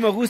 Muchísimo gusto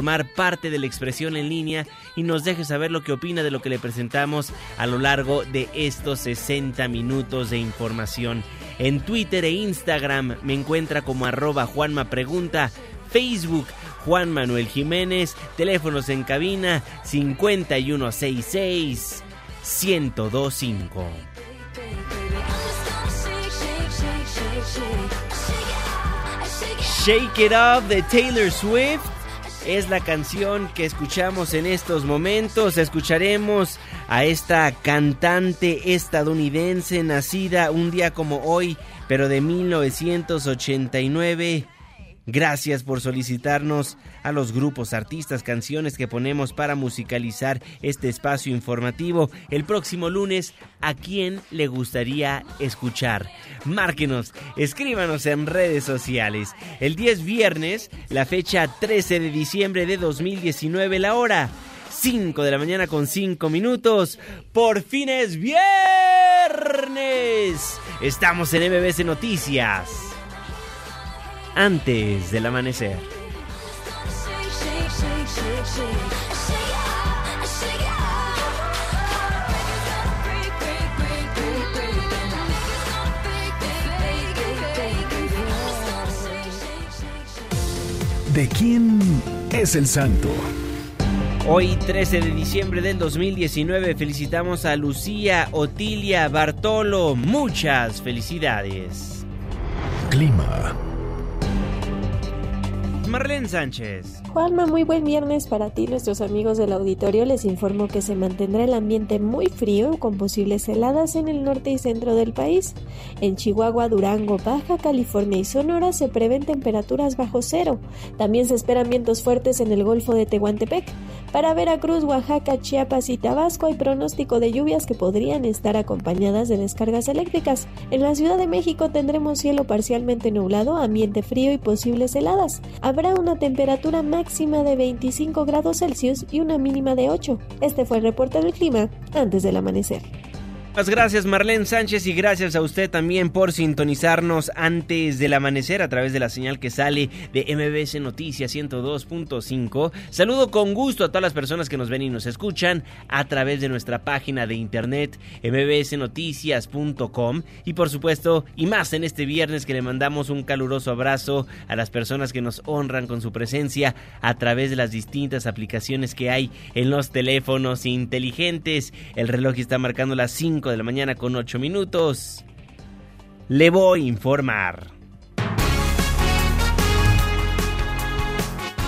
parte de la expresión en línea y nos deje saber lo que opina de lo que le presentamos a lo largo de estos 60 minutos de información. En Twitter e Instagram me encuentra como arroba Juanma Pregunta, Facebook Juan Manuel Jiménez, teléfonos en cabina 5166 1025. Shake It Up de Taylor Swift es la canción que escuchamos en estos momentos. Escucharemos a esta cantante estadounidense nacida un día como hoy, pero de 1989. Gracias por solicitarnos a los grupos, artistas, canciones que ponemos para musicalizar este espacio informativo. El próximo lunes, ¿a quién le gustaría escuchar? Márquenos, escríbanos en redes sociales. El 10 viernes, la fecha 13 de diciembre de 2019, la hora 5 de la mañana con 5 minutos. Por fin es viernes. Estamos en MBC Noticias antes del amanecer. ¿De quién es el santo? Hoy 13 de diciembre del 2019 felicitamos a Lucía Otilia Bartolo. Muchas felicidades. Clima. Marlene Sánchez. Juanma, muy buen viernes para ti, nuestros amigos del auditorio. Les informo que se mantendrá el ambiente muy frío con posibles heladas en el norte y centro del país. En Chihuahua, Durango, Baja California y Sonora se prevén temperaturas bajo cero. También se esperan vientos fuertes en el Golfo de Tehuantepec. Para Veracruz, Oaxaca, Chiapas y Tabasco hay pronóstico de lluvias que podrían estar acompañadas de descargas eléctricas. En la Ciudad de México tendremos cielo parcialmente nublado, ambiente frío y posibles heladas. Habrá una temperatura máxima de 25 grados Celsius y una mínima de 8. Este fue el reporte del clima antes del amanecer. Muchas gracias Marlene Sánchez y gracias a usted también por sintonizarnos antes del amanecer a través de la señal que sale de MBS Noticias 102.5. Saludo con gusto a todas las personas que nos ven y nos escuchan a través de nuestra página de internet mbsnoticias.com y por supuesto y más en este viernes que le mandamos un caluroso abrazo a las personas que nos honran con su presencia a través de las distintas aplicaciones que hay en los teléfonos inteligentes. El reloj está marcando las 5 de la mañana con 8 minutos. Le voy a informar.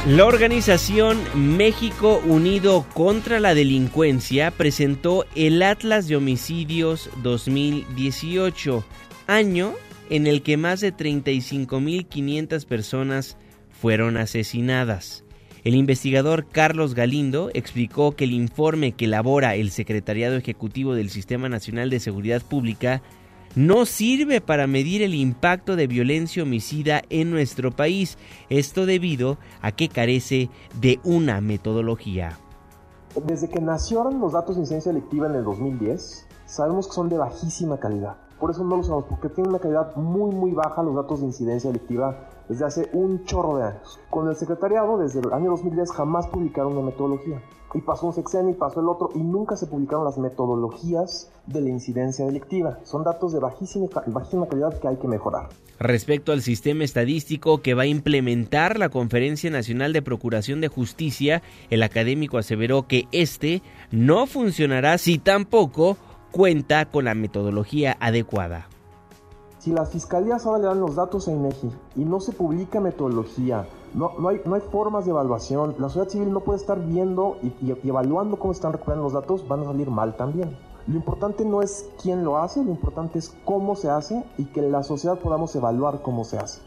La organización México Unido contra la Delincuencia presentó el Atlas de Homicidios 2018, año en el que más de 35.500 personas fueron asesinadas. El investigador Carlos Galindo explicó que el informe que elabora el Secretariado Ejecutivo del Sistema Nacional de Seguridad Pública no sirve para medir el impacto de violencia homicida en nuestro país, esto debido a que carece de una metodología. Desde que nacieron los datos de incidencia delictiva en el 2010, sabemos que son de bajísima calidad. Por eso no lo usamos, porque tienen una calidad muy muy baja los datos de incidencia delictiva desde hace un chorro de años. Con el secretariado, desde el año 2010 jamás publicaron una metodología. Y pasó un sexenio y pasó el otro y nunca se publicaron las metodologías de la incidencia delictiva. Son datos de bajísima, bajísima calidad que hay que mejorar. Respecto al sistema estadístico que va a implementar la Conferencia Nacional de Procuración de Justicia, el académico aseveró que este no funcionará si tampoco cuenta con la metodología adecuada. Si las fiscalías ahora le dan los datos a INEGI y no se publica metodología, no, no, hay, no hay formas de evaluación, la sociedad civil no puede estar viendo y, evaluando cómo están recuperando los datos, van a salir mal también. Lo importante no es quién lo hace, lo importante es cómo se hace y que la sociedad podamos evaluar cómo se hace.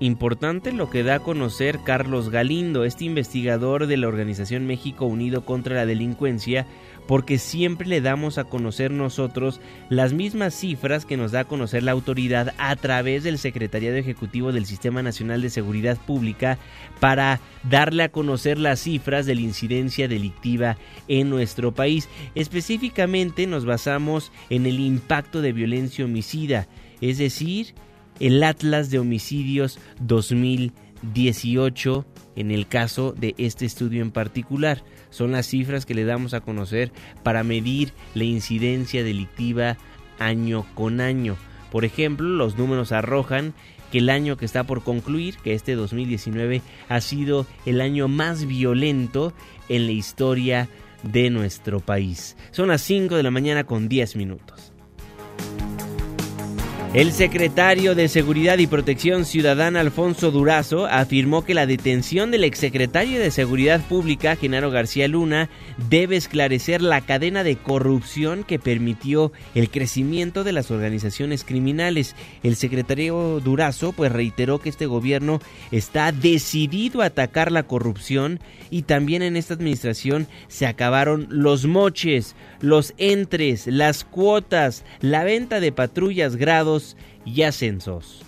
Importante lo que da a conocer Carlos Galindo, este investigador de la organización México Unido contra la Delincuencia, porque siempre le damos a conocer nosotros las mismas cifras que nos da a conocer la autoridad a través del Secretariado Ejecutivo del Sistema Nacional de Seguridad Pública para darle a conocer las cifras de la incidencia delictiva en nuestro país. Específicamente nos basamos en el impacto de violencia homicida, es decir, el Atlas de Homicidios 2018 en el caso de este estudio en particular. Son las cifras que le damos a conocer para medir la incidencia delictiva año con año. Por ejemplo, los números arrojan que el año que está por concluir, que este 2019, ha sido el año más violento en la historia de nuestro país. Son las 5 de la mañana con 10 minutos. El secretario de Seguridad y Protección Ciudadana Alfonso Durazo afirmó que la detención del exsecretario de Seguridad Pública Genaro García Luna debe esclarecer la cadena de corrupción que permitió el crecimiento de las organizaciones criminales. El secretario Durazo pues reiteró que este gobierno está decidido a atacar la corrupción y también en esta administración se acabaron los moches, los entres, las cuotas, la venta de patrullas grados y ascensos.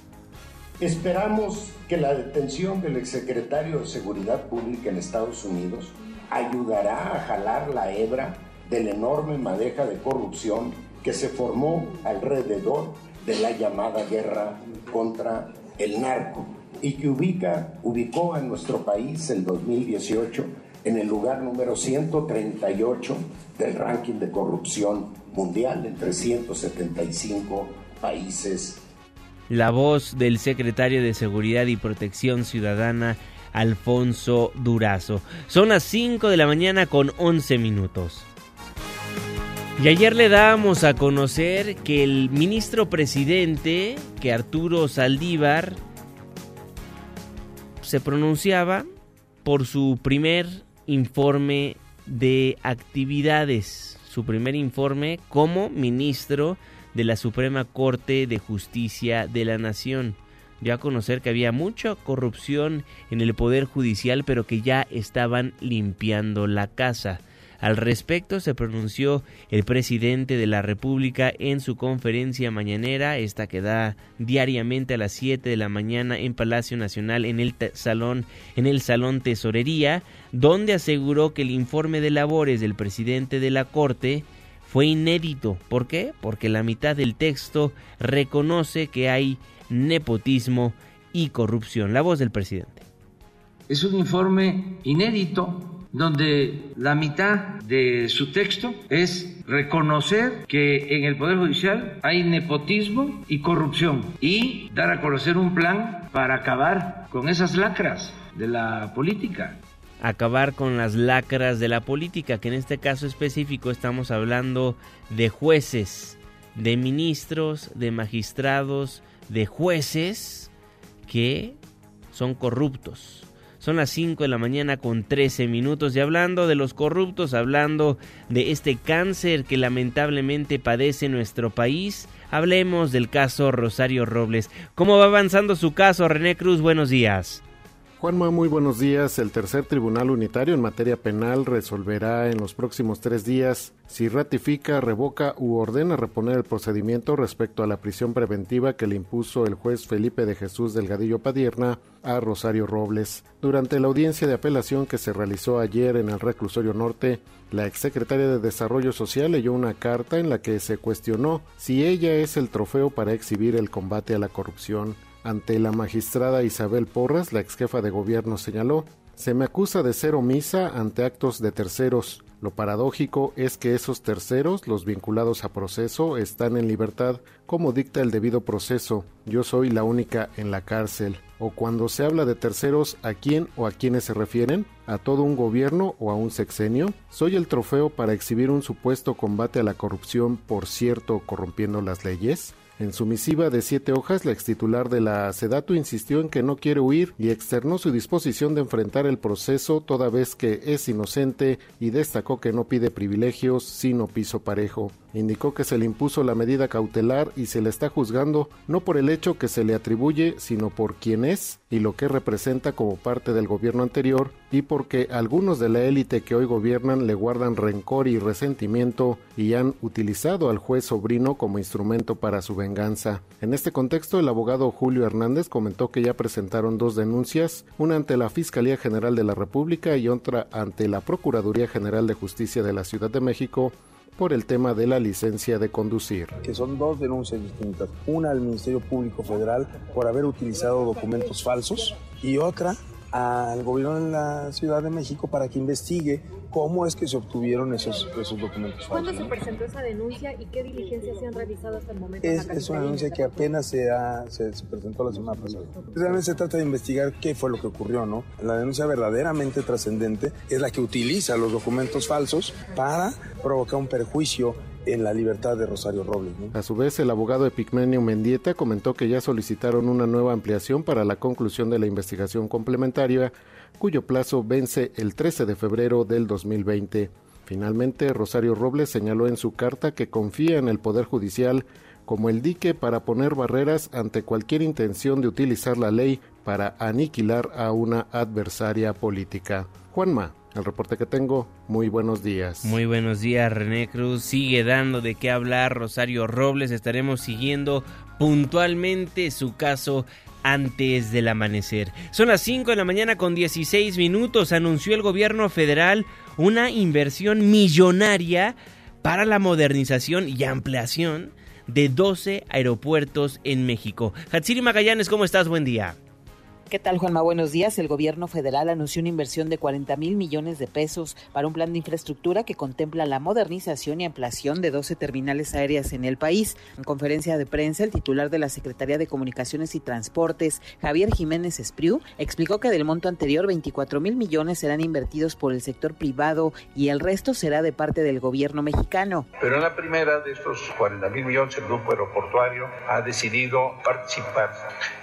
Esperamos que la detención del exsecretario de Seguridad Pública en Estados Unidos ayudará a jalar la hebra de la enorme madeja de corrupción que se formó alrededor de la llamada guerra contra el narco y que ubica, ubicó a nuestro país en 2018 en el lugar número 138 del ranking de corrupción mundial entre 175 países. La voz del secretario de Seguridad y Protección Ciudadana, Alfonso Durazo. Son las 5 de la mañana con 11 minutos. Y ayer le dábamos a conocer que el ministro presidente, que Arturo Saldívar, se pronunciaba por su primer informe de actividades, su primer informe como ministro de la Suprema Corte de Justicia de la Nación. Dio a conocer que había mucha corrupción en el Poder Judicial, pero que ya estaban limpiando la casa. Al respecto se pronunció el presidente de la República en su conferencia mañanera, esta que da diariamente a las 7 de la mañana en Palacio Nacional en el salón en el salón Tesorería, donde aseguró que el informe de labores del presidente de la Corte fue inédito. ¿Por qué? Porque la mitad del texto reconoce que hay nepotismo y corrupción. La voz del presidente. Es un informe inédito donde la mitad de su texto es reconocer que en el Poder Judicial hay nepotismo y corrupción y dar a conocer un plan para acabar con esas lacras de la política acabar con las lacras de la política, que en este caso específico estamos hablando de jueces, de ministros, de magistrados, de jueces que son corruptos. Son las 5 de la mañana con 13 minutos y hablando de los corruptos, hablando de este cáncer que lamentablemente padece nuestro país, hablemos del caso Rosario Robles. ¿Cómo va avanzando su caso, René Cruz? Buenos días. Juanma, muy buenos días. El tercer tribunal unitario en materia penal resolverá en los próximos tres días si ratifica, revoca u ordena reponer el procedimiento respecto a la prisión preventiva que le impuso el juez Felipe de Jesús Delgadillo Padierna a Rosario Robles. Durante la audiencia de apelación que se realizó ayer en el reclusorio norte, la exsecretaria de Desarrollo Social leyó una carta en la que se cuestionó si ella es el trofeo para exhibir el combate a la corrupción. Ante la magistrada Isabel Porras, la exjefa de gobierno señaló, se me acusa de ser omisa ante actos de terceros. Lo paradójico es que esos terceros, los vinculados a proceso, están en libertad, como dicta el debido proceso. Yo soy la única en la cárcel. O cuando se habla de terceros, ¿a quién o a quiénes se refieren? ¿A todo un gobierno o a un sexenio? ¿Soy el trofeo para exhibir un supuesto combate a la corrupción, por cierto, corrompiendo las leyes? En su misiva de siete hojas, la extitular de la SEDATU insistió en que no quiere huir y externó su disposición de enfrentar el proceso toda vez que es inocente y destacó que no pide privilegios sino piso parejo. Indicó que se le impuso la medida cautelar y se le está juzgando no por el hecho que se le atribuye, sino por quién es y lo que representa como parte del gobierno anterior y porque algunos de la élite que hoy gobiernan le guardan rencor y resentimiento y han utilizado al juez sobrino como instrumento para su venganza. En este contexto, el abogado Julio Hernández comentó que ya presentaron dos denuncias, una ante la Fiscalía General de la República y otra ante la Procuraduría General de Justicia de la Ciudad de México por el tema de la licencia de conducir. Que son dos denuncias distintas. Una al Ministerio Público Federal por haber utilizado documentos falsos y otra al gobierno de la Ciudad de México para que investigue cómo es que se obtuvieron esos, esos documentos ¿Cuándo se presentó esa denuncia y qué diligencias se han realizado hasta el momento? Es, es una denuncia que apenas se, ha, se, presentó la semana pasada. Realmente se trata de investigar qué fue lo que ocurrió, ¿no? La denuncia verdaderamente trascendente es la que utiliza los documentos falsos para provocar un perjuicio en la libertad de Rosario Robles. A su vez, el abogado Epigmenio Mendieta comentó que ya solicitaron una nueva ampliación para la conclusión de la investigación complementaria, cuyo plazo vence el 13 de febrero del 2020. Finalmente, Rosario Robles señaló en su carta que confía en el Poder Judicial como el dique para poner barreras ante cualquier intención de utilizar la ley para aniquilar a una adversaria política. Juanma, el reporte que tengo. Muy buenos días. Muy buenos días, René Cruz. Sigue dando de qué hablar Rosario Robles. Estaremos siguiendo puntualmente su caso antes del amanecer. Son las 5 de la mañana con 16 minutos. Anunció el gobierno federal una inversión millonaria para la modernización y ampliación de 12 aeropuertos en México. Hatsiri Magallanes, ¿cómo estás? Buen día. ¿Qué tal, Juanma? Buenos días. El gobierno federal anunció una inversión de 40 mil millones de pesos para un plan de infraestructura que contempla la modernización y ampliación de 12 terminales aéreas en el país. En conferencia de prensa, el titular de la Secretaría de Comunicaciones y Transportes, Javier Jiménez Espriu, explicó que del monto anterior, 24 mil millones serán invertidos por el sector privado y el resto será de parte del gobierno mexicano. Pero en la primera de estos 40 mil millones, el grupo aeroportuario ha decidido participar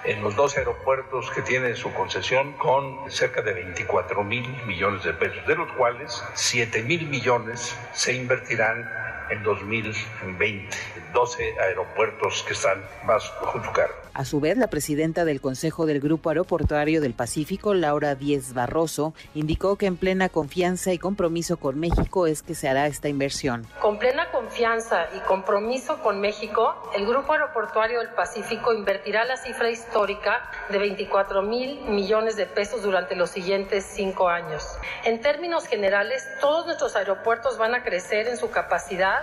en los dos aeropuertos que tienen tiene su concesión con cerca de 24 mil millones de pesos, de los cuales 7 mil millones se invertirán en 2020, 12 aeropuertos que están más su cargo. A su vez, la presidenta del Consejo del Grupo Aeroportuario del Pacífico, Laura Díez Barroso, indicó que en plena confianza y compromiso con México es que se hará esta inversión. Con plena confianza y compromiso con México, el Grupo Aeroportuario del Pacífico invertirá la cifra histórica de 24 mil millones de pesos durante los siguientes cinco años. En términos generales, todos nuestros aeropuertos van a crecer en su capacidad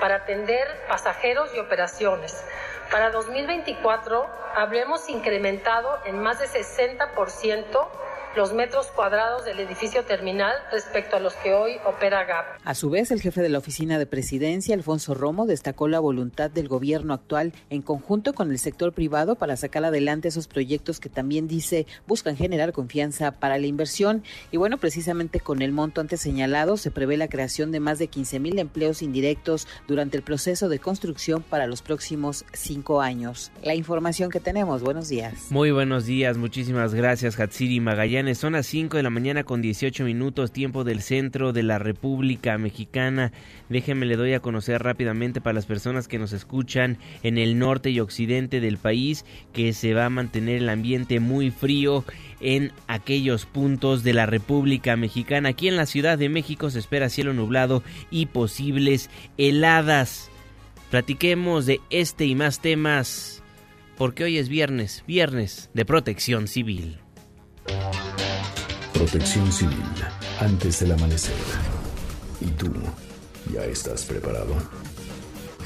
para atender pasajeros y operaciones. Para 2024 habremos incrementado en más de 60% los metros cuadrados del edificio terminal respecto a los que hoy opera GAP. A su vez, el jefe de la oficina de presidencia, Alfonso Romo, destacó la voluntad del gobierno actual en conjunto con el sector privado para sacar adelante esos proyectos que también dice buscan generar confianza para la inversión. Y bueno, precisamente con el monto antes señalado, se prevé la creación de más de 15 mil empleos indirectos durante el proceso de construcción para los próximos cinco años. La información que tenemos, buenos días. Muy buenos días, muchísimas gracias, Hatsiri Magallanes Son las 5 de la mañana con 18 minutos, tiempo del centro de la República Mexicana. Déjenme le doy a conocer rápidamente para las personas que nos escuchan en el norte y occidente del país que se va a mantener el ambiente muy frío en aquellos puntos de la República Mexicana. Aquí en la Ciudad de México se espera cielo nublado y posibles heladas. Platiquemos de este y más temas porque hoy es viernes, viernes de protección civil. Protección civil, antes del amanecer. ¿Y tú ya estás preparado?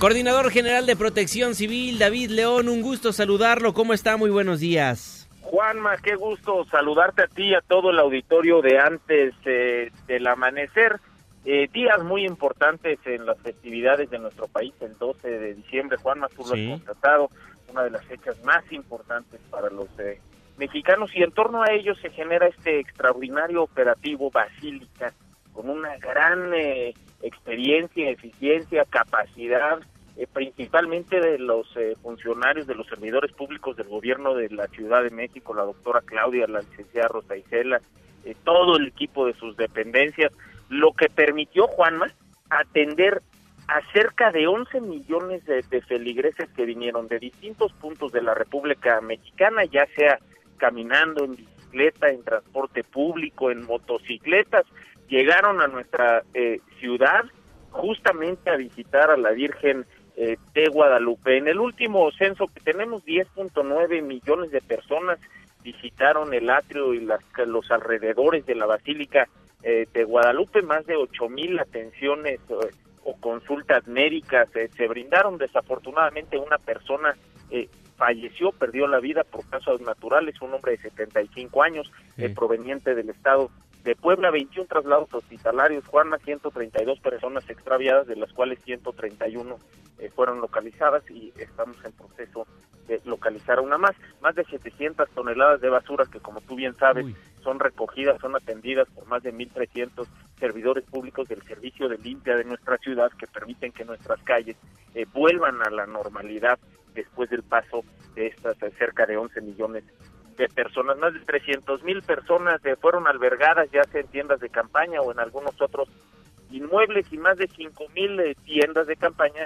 Coordinador General de Protección Civil, David León, un gusto saludarlo. ¿Cómo está? Muy buenos días. Juanma, qué gusto saludarte a ti y a todo el auditorio de antes eh, del amanecer. Eh, días muy importantes en las festividades de nuestro país, el 12 de diciembre, Juanma, tú lo has constatado, una de las fechas más importantes para los eh, mexicanos y en torno a ello se genera este extraordinario operativo Basílica con una gran eh, experiencia, eficiencia, capacidad, eh, principalmente de los funcionarios, de los servidores públicos del gobierno de la Ciudad de México, la doctora Claudia, la licenciada Rosa Isela, todo el equipo de sus dependencias, lo que permitió, Juanma, atender a cerca de 11 millones de, feligreses que vinieron de distintos puntos de la República Mexicana, ya sea caminando, en bicicleta, en transporte público, en motocicletas, llegaron a nuestra eh, ciudad justamente a visitar a la Virgen eh, de Guadalupe. En el último censo que tenemos, 10.9 millones de personas visitaron el atrio y las, los alrededores de la Basílica eh, de Guadalupe, más de 8 mil atenciones o consultas médicas eh, se brindaron. Desafortunadamente una persona eh, falleció, perdió la vida por causas naturales, un hombre de 75 años, eh, proveniente del estado de Puebla, 21 traslados hospitalarios, Juana, 132 personas extraviadas, de las cuales 131 fueron localizadas y estamos en proceso de localizar una más. Más de 700 toneladas de basura que, como tú bien sabes, son recogidas, son atendidas por más de 1.300 servidores públicos del servicio de limpia de nuestra ciudad que permiten que nuestras calles eh, vuelvan a la normalidad después del paso de estas eh, cerca de 11 millones de personas. Más de 300 mil personas eh, fueron albergadas ya sea en tiendas de campaña o en algunos otros inmuebles y más de 5 mil tiendas de campaña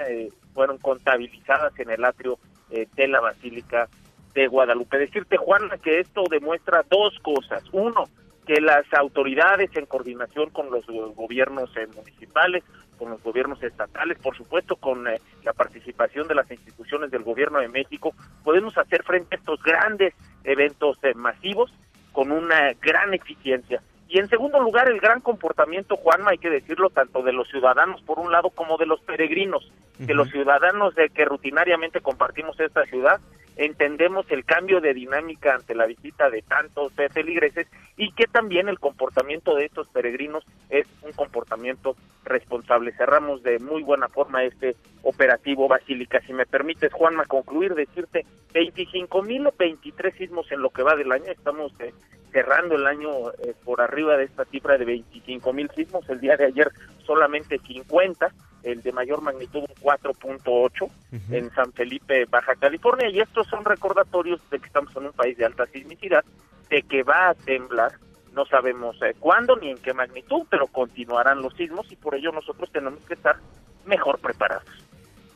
fueron contabilizadas en el atrio de la Basílica de Guadalupe. Decirte, Juana, que esto demuestra dos cosas. Uno, que las autoridades en coordinación con los gobiernos eh, municipales, con los gobiernos estatales, por supuesto con eh, la participación de las instituciones del gobierno de México, podemos hacer frente a estos grandes eventos eh, masivos con una gran eficiencia. Y en segundo lugar, el gran comportamiento, Juanma, hay que decirlo, tanto de los ciudadanos por un lado como de los peregrinos, que los ciudadanos de que rutinariamente compartimos esta ciudad, entendemos el cambio de dinámica ante la visita de tantos feligreses y que también el comportamiento de estos peregrinos es un comportamiento responsable. Cerramos de muy buena forma este operativo Basílica. Si me permites, Juanma, concluir, decirte 25 mil o 23 sismos en lo que va del año. Estamos eh, cerrando el año eh, por arriba de esta cifra de 25 mil sismos. El día de ayer solamente 50, el de mayor magnitud un 4.8 en San Felipe, Baja California. Y estos son recordatorios de que estamos en un país de alta sismicidad, de que va a temblar. No sabemos eh, cuándo ni en qué magnitud, pero continuarán los sismos y por ello nosotros tenemos que estar.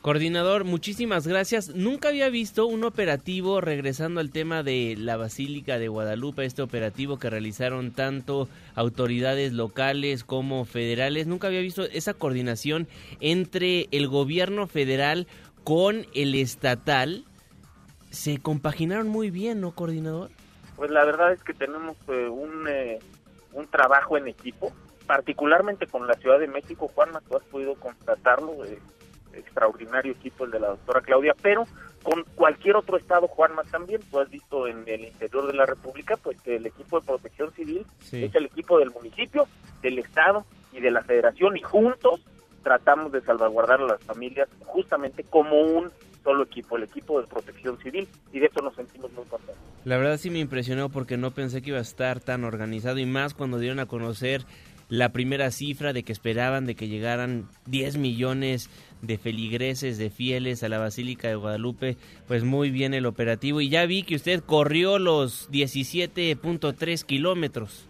Coordinador, muchísimas gracias. Nunca había visto un operativo, regresando al tema de la Basílica de Guadalupe, este operativo que realizaron tanto autoridades locales como federales. Nunca había visto esa coordinación entre el gobierno federal con el estatal. Se compaginaron muy bien, ¿no, coordinador? Pues la verdad es que tenemos eh, un, eh, un trabajo en equipo, particularmente con la Ciudad de México. Juanma, tú has podido constatarlo. Eh, extraordinario equipo el de la doctora Claudia, pero con cualquier otro estado, Juanma, también, tú has visto en el interior de la República, pues que el equipo de protección civil es el equipo del municipio, del estado y de la federación, y juntos tratamos de salvaguardar a las familias justamente como un solo equipo, el equipo de protección civil, y de eso nos sentimos muy contentos. La verdad sí me impresionó porque no pensé que iba a estar tan organizado y más cuando dieron a conocer la primera cifra de que esperaban de que llegaran 10 millones de feligreses, de fieles a la Basílica de Guadalupe, pues muy bien el operativo. Y ya vi que usted corrió los 17.3 kilómetros.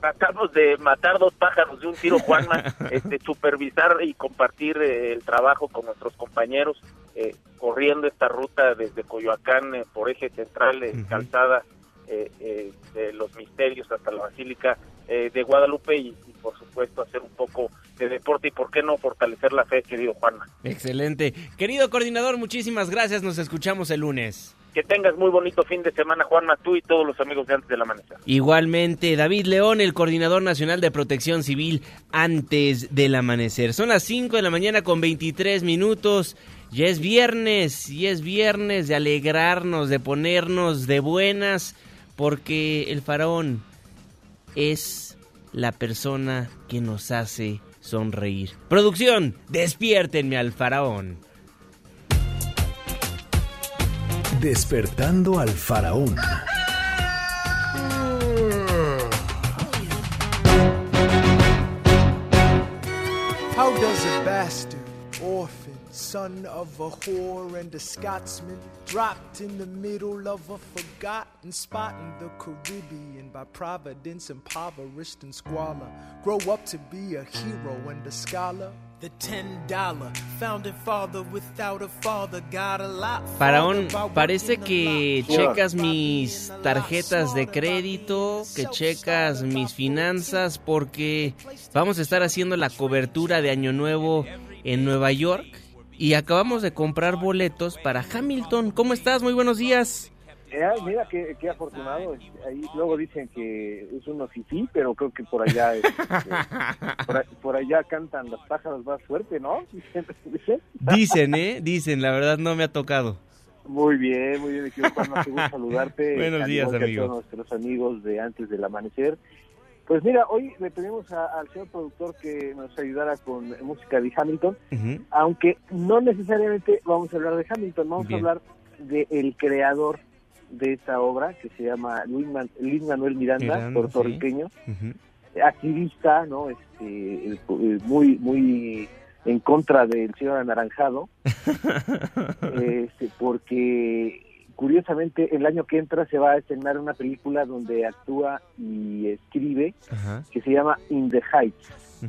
Tratamos de matar dos pájaros de un tiro, Juanma, este, supervisar y compartir eh, el trabajo con nuestros compañeros, eh, corriendo esta ruta desde Coyoacán eh, por eje central, calzada de los misterios hasta la Basílica de Guadalupe y, por supuesto hacer un poco de deporte y por qué no fortalecer la fe, querido Juanma. Excelente. Querido coordinador, muchísimas gracias, nos escuchamos el lunes. Que tengas muy bonito fin de semana, Juanma, tú y todos los amigos de Antes del Amanecer. Igualmente, David León, el coordinador nacional de protección civil Antes del Amanecer. Son las 5 de la mañana con 23 minutos. Ya es viernes, y es viernes de alegrarnos, de ponernos de buenas, porque el faraón es la persona que nos hace sonreír. Producción, despiértenme al faraón. Despertando al faraón. How does a bastard, orphan, son of a whore and a Scotsman, dropped in the middle of a forgotten spot in the Caribbean by providence, impoverished and squalor, grow up to be a hero and a scholar? Faraón, parece que checas mis tarjetas de crédito, que checas mis finanzas, porque vamos a estar haciendo la cobertura de Año Nuevo en Nueva York y acabamos de comprar boletos para Hamilton. ¿Cómo estás? Muy buenos días. Mira qué, afortunado. Ahí luego dicen que es uno fifí, pero creo que por allá este, por, allá cantan los pájaros más fuerte, ¿no? Dicen, ¿eh? Dicen, la verdad no me ha tocado. Muy bien, muy bien. Quiero gusto saludarte. Buenos días, amigo. A todos nuestros amigos de antes del amanecer. Pues mira, hoy le pedimos al señor productor que nos ayudara con música de Hamilton, aunque no necesariamente vamos a hablar de Hamilton, vamos a hablar de el creador de esta obra que se llama Luis, Manuel Miranda, puertorriqueño, activista, ¿no? Este, muy, muy en contra del señor anaranjado, este, porque curiosamente el año que entra se va a estrenar una película donde actúa y escribe que se llama In the Heights.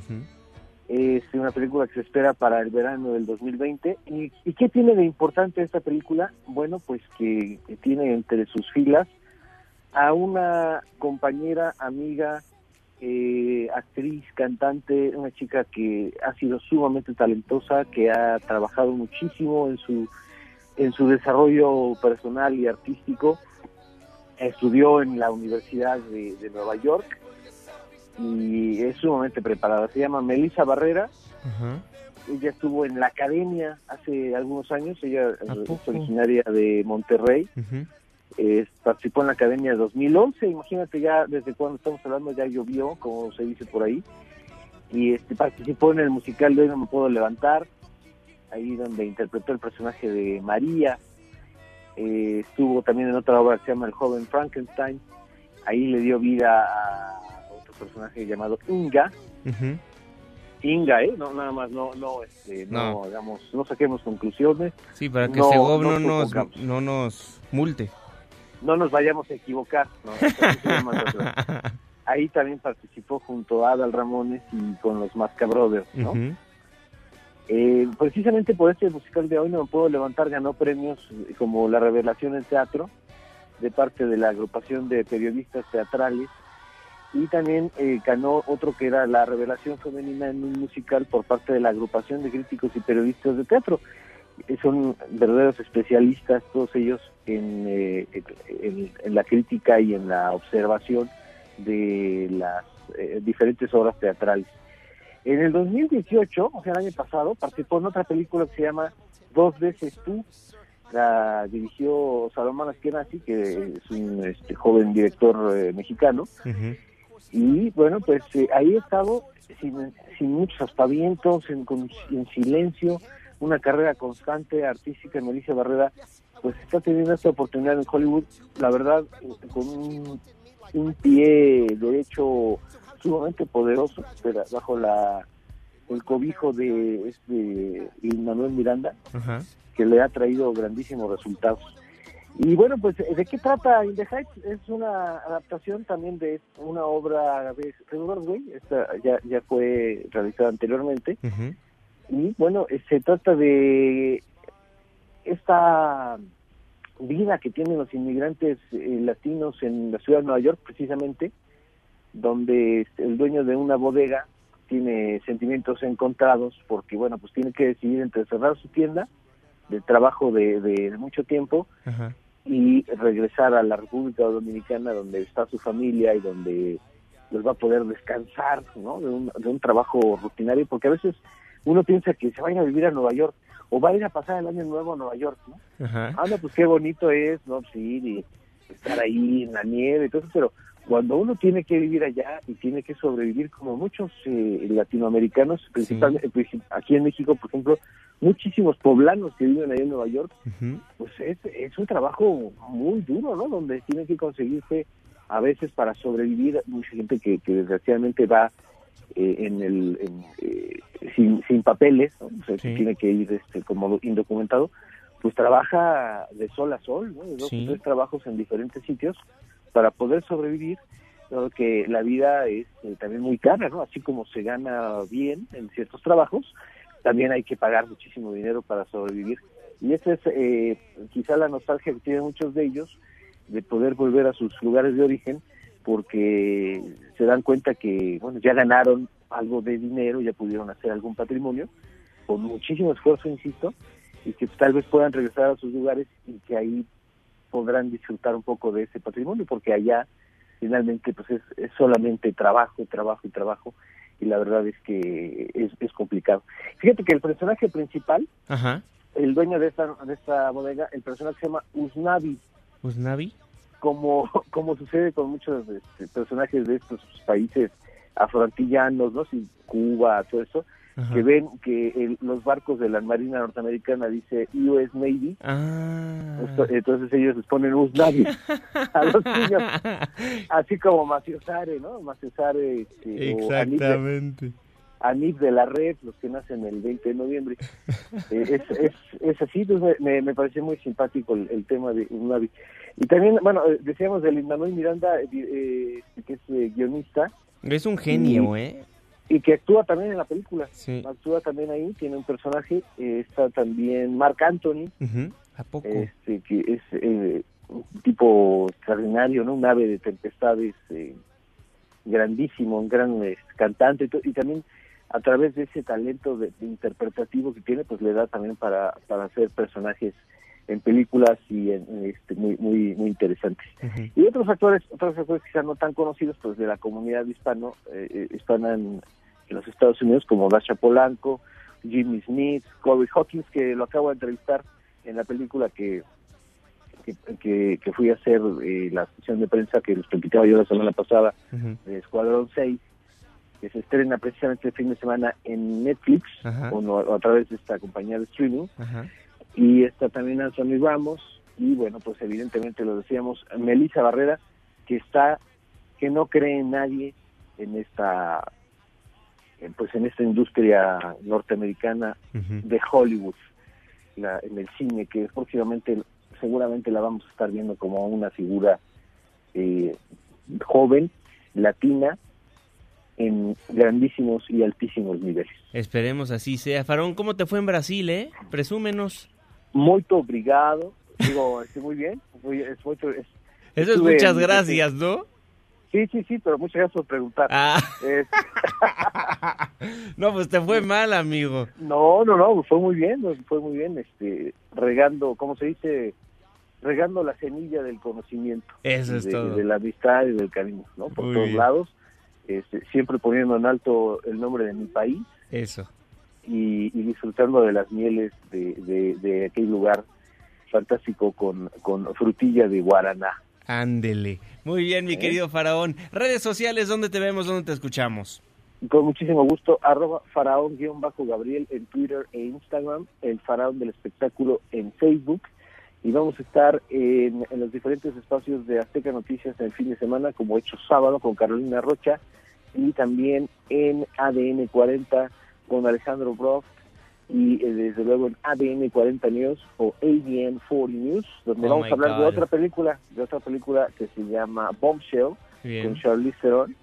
Es una película que se espera para el verano del 2020. ¿Y, qué tiene de importante esta película? Bueno, pues que, tiene entre sus filas a una compañera, amiga, eh, actriz, cantante, una chica que ha sido sumamente talentosa, que ha trabajado muchísimo en su en su desarrollo personal y artístico. Estudió en la Universidad de Nueva York y es sumamente preparada. Se llama Melissa Barrera. Ella estuvo en la academia hace algunos años. Ella es originaria de Monterrey. participó en la academia de 2011. Imagínate ya desde cuando estamos hablando, ya llovió, como se dice por ahí. Y este, participó en el musical de Hoy No Me Puedo Levantar, ahí donde interpretó el personaje de María. Eh, estuvo también en otra obra que se llama El joven Frankenstein. Ahí le dio vida a personaje llamado Inga. Inga, ¿eh? No, nada más, no, no, este, no, digamos, no saquemos conclusiones. Sí, para que no, no, nos, no nos multe. No nos vayamos a equivocar, Ahí también participó junto a Adal Ramones y con los Masca Brothers, ¿no? Eh, precisamente por este musical de hoy no me puedo levantar, ganó premios como La Revelación en Teatro, de parte de la agrupación de periodistas teatrales y también eh, ganó otro que era la revelación femenina en un musical por parte de la agrupación de críticos y periodistas de teatro. Eh, son verdaderos especialistas todos ellos en, eh, en, la crítica y en la observación de las diferentes obras teatrales. En el 2018, o sea, el año pasado, participó en otra película que se llama Dos veces tú, la dirigió Salomón Askenazi, que es un este, joven director mexicano, y bueno, pues eh, ahí he estado sin, muchos aspavientos, en, en silencio, una carrera constante artística en Melissa Barrera, pues está teniendo esta oportunidad en Hollywood, la verdad, con un, pie derecho sumamente poderoso pero bajo la el cobijo de este Manuel Miranda que le ha traído grandísimos resultados. Y bueno, pues ¿de qué trata In the Heights? Es una adaptación también de una obra de Broadway, esta ya, ya fue realizada anteriormente. Y bueno, eh, se trata de esta vida que tienen los inmigrantes eh, latinos en la ciudad de Nueva York, precisamente, donde el dueño de una bodega tiene sentimientos encontrados porque, bueno, pues tiene que decidir entre cerrar su tienda de trabajo de, de mucho tiempo Ajá. y regresar a la República Dominicana donde está su familia y donde les va a poder descansar ¿no? de, un, de un trabajo rutinario, porque a veces uno piensa que se va a ir a vivir a Nueva York o va a ir a pasar el año nuevo a Nueva York, ¿no? Ajá. Ah, no, pues qué bonito es, ¿no? Ir y estar ahí en la nieve y todo eso, pero cuando uno tiene que vivir allá y tiene que sobrevivir como muchos eh, latinoamericanos, principalmente pues, aquí en México, por ejemplo, muchísimos poblanos que viven ahí en Nueva York, pues es, es un trabajo muy duro, ¿no? Donde tienen que conseguirse a veces para sobrevivir mucha gente que, que desgraciadamente va eh, en el en, eh, sin, sin papeles, ¿no? O sea, Sí. tiene que ir este, como indocumentado, pues trabaja de sol a sol, ¿no? De dos Sí. tres trabajos en diferentes sitios para poder sobrevivir, que la vida es eh, también muy cara, ¿no? Así como se gana bien en ciertos trabajos, también hay que pagar muchísimo dinero para sobrevivir. Y esa es eh, quizá la nostalgia que tienen muchos de ellos de poder volver a sus lugares de origen porque se dan cuenta que bueno ya ganaron algo de dinero, ya pudieron hacer algún patrimonio con muchísimo esfuerzo, insisto, y que tal vez puedan regresar a sus lugares y que ahí podrán disfrutar un poco de ese patrimonio porque allá finalmente pues es, es solamente trabajo, trabajo y trabajo y la verdad es que es, es complicado. Fíjate que el personaje principal, Ajá. el dueño de esta, de esta bodega, el personaje se llama Usnavi, Usnavi. como, como sucede con muchos este, personajes de estos países afroantillanos, ¿no? Sí, Cuba, todo eso, Ajá. que ven que el- los barcos de la Marina norteamericana dice US Navy, Ah. entonces ellos les ponen Usnavi a los niños, así como Maciosare, ¿no? Maciosare este, o Anib de- Exactamente. La red, los que nacen el 20 de noviembre. Eh, es, es, es así, entonces me, me pareció muy simpático el, el tema de Usnavi. Y también, bueno, eh, decíamos de Manuel Miranda, eh, eh, que es eh, guionista, Es un genio, Y- ¿eh? Y que actúa también en la película. Sí. Actúa también ahí, tiene un personaje. eh, está también Mark Anthony. ¿A poco? este, que es eh, un tipo extraordinario, ¿no? Un ave de tempestades eh, grandísimo, un gran cantante. Y, y también a través de ese talento de, de interpretativo que tiene, pues le da también para, para hacer personajes en películas y en, este, muy, muy, muy interesantes. Y otros actores, otros actores quizás no tan conocidos, pues de la comunidad hispano, eh, eh, hispana en, en los Estados Unidos, como Dasha Polanco, Jimmy Smith, Corey Hawkins, que lo acabo de entrevistar en la película que que, que, que fui a hacer eh, la sesión de prensa que les platicaba yo la semana pasada de Escuadrón 6, que se estrena precisamente el fin de semana en Netflix Ajá. o, no- o a través de esta compañía de streaming. Y está también Anthony Ramos y bueno pues evidentemente lo decíamos Melissa Barrera que está que no cree en nadie en esta pues en esta industria norteamericana de Hollywood la- en el cine que próximamente seguramente la vamos a estar viendo como una figura eh, joven latina en grandísimos y altísimos niveles Esperemos así sea. Farón, ¿cómo te fue en Brasil, eh? Presúmenos. Muy obrigado digo este, muy bien muy- es mucho- es- Eso es muchas en- gracias, ¿no? sí sí sí pero muchas gracias por preguntar Ah, Es- no, pues te fue mal, amigo. no no no fue muy bien fue muy bien este regando cómo se dice regando la semilla del conocimiento Eso es de, todo. de la amistad y del cariño no por Muy todos bien. lados este, siempre poniendo en alto el nombre de mi país Eso. Y, y disfrutando de las mieles de, de, de aquel lugar fantástico con, con frutilla de guaraná. Ándele. Muy bien, mi ¿Eh? querido Faraón. Redes sociales, ¿dónde te vemos? ¿Dónde te escuchamos? Con muchísimo gusto, arroba faraón-gabriel en Twitter e Instagram, el faraón del espectáculo en Facebook. Y vamos a estar en, en los diferentes espacios de Azteca Noticias el fin de semana, como hecho sábado con Carolina Rocha y también en ADN 40 con Alejandro Broft y eh, desde luego en ADN 40 News o ADN 40 News, donde Oh vamos a hablar de otra película, de otra película que se llama Bombshell Bien. con Charlize Theron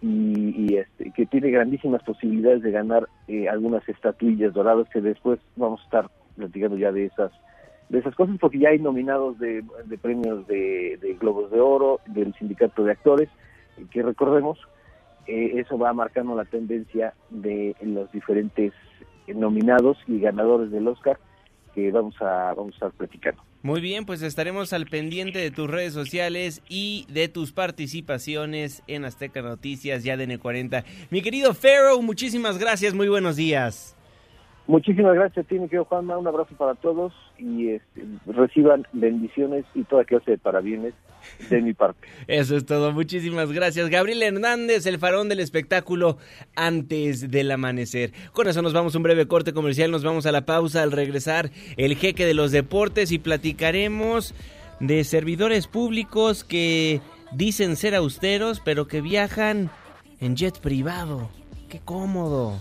y, y, este, que tiene grandísimas posibilidades de ganar eh, algunas estatuillas doradas que después vamos a estar platicando ya de esas de esas cosas porque ya hay nominados de, de premios de, de Globos de Oro del sindicato de actores que recordemos eh, eso va marcando la tendencia de los diferentes nominados y ganadores del Oscar que vamos a vamos a estar platicando Muy bien, pues estaremos al pendiente de tus redes sociales y de tus participaciones en Azteca Noticias ya de N40. Mi querido Pharaoh, muchísimas gracias, muy buenos días. Muchísimas gracias a ti, mi querido Juanma. Un abrazo para todos y este, reciban bendiciones y toda clase de parabienes de mi parte. Eso es todo, muchísimas gracias. Gabriel Hernández, el farón del espectáculo antes del amanecer. Con eso nos vamos a un breve corte comercial, nos vamos a la pausa al regresar el jeque de los deportes y platicaremos de servidores públicos que dicen ser austeros pero que viajan en jet privado. Qué cómodo.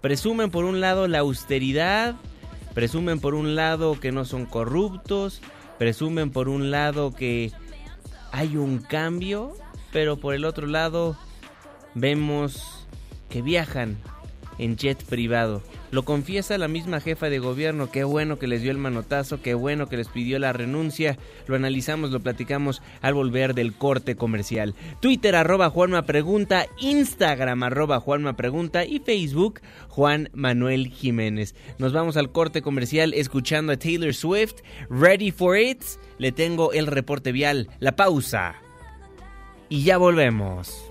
Presumen por un lado la austeridad, presumen por un lado que no son corruptos, presumen por un lado que hay un cambio, pero por el otro lado vemos que viajan en jet privado. Lo confiesa la misma jefa de gobierno, qué bueno que les dio el manotazo, qué bueno que les pidió la renuncia. Lo analizamos, lo platicamos al volver del corte comercial. Twitter arroba Juanma Pregunta, Instagram arroba Juanma Pregunta y Facebook Juan Manuel Jiménez. Nos vamos al corte comercial escuchando a Taylor Swift. Ready for it? Le tengo el reporte vial, la pausa. Y ya volvemos.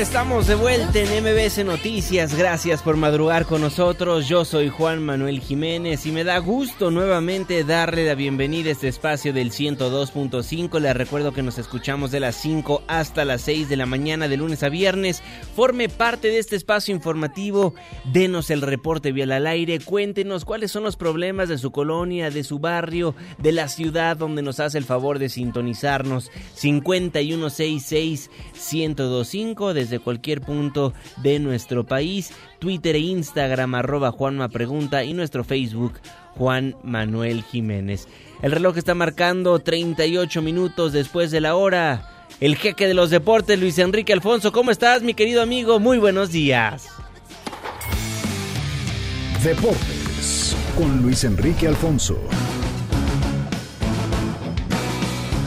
Estamos de vuelta en MBS Noticias. Gracias por madrugar con nosotros. Yo soy Juan Manuel Jiménez y me da gusto nuevamente darle la bienvenida a este espacio del 102.5. Les recuerdo que nos escuchamos de las 5 hasta las 6 de la mañana de lunes a viernes. Forme parte de este espacio informativo. Denos el reporte vial al aire. Cuéntenos cuáles son los problemas de su colonia, de su barrio, de la ciudad donde nos hace el favor de sintonizarnos. 5166 1025 desde cualquier punto de nuestro país, Twitter e Instagram arroba Juanma Pregunta y nuestro Facebook Juan Manuel Jiménez. El reloj está marcando 38 minutos después de la hora. El jeque de los deportes, Luis Enrique Alfonso, ¿cómo estás mi querido amigo? Muy buenos días. Deportes con Luis Enrique Alfonso.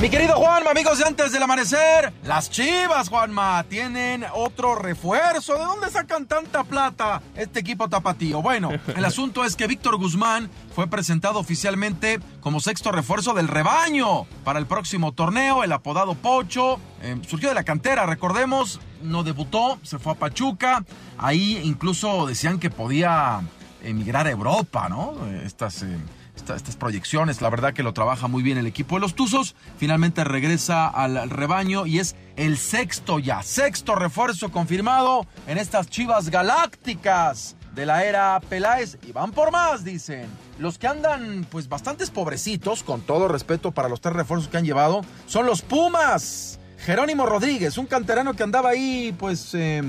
Mi querido Juanma, amigos de antes del amanecer, las Chivas, Juanma, tienen otro refuerzo. ¿De dónde sacan tanta plata este equipo tapatío? Bueno, el asunto es que Víctor Guzmán fue presentado oficialmente como sexto refuerzo del rebaño para el próximo torneo, el apodado Pocho. eh, surgió de la cantera, recordemos, no debutó, se fue a Pachuca. Ahí incluso decían que podía emigrar a Europa, ¿no? Estas... eh, esta- estas proyecciones. La verdad que lo trabaja muy bien el equipo de los Tuzos. Finalmente regresa al rebaño y es el sexto ya, sexto refuerzo confirmado en estas chivas galácticas de la era Peláez. Y van por más, dicen. Los que andan, pues, bastantes pobrecitos, con todo respeto para los tres refuerzos que han llevado, son los Pumas. Jerónimo Rodríguez, un canterano que andaba ahí, pues, eh,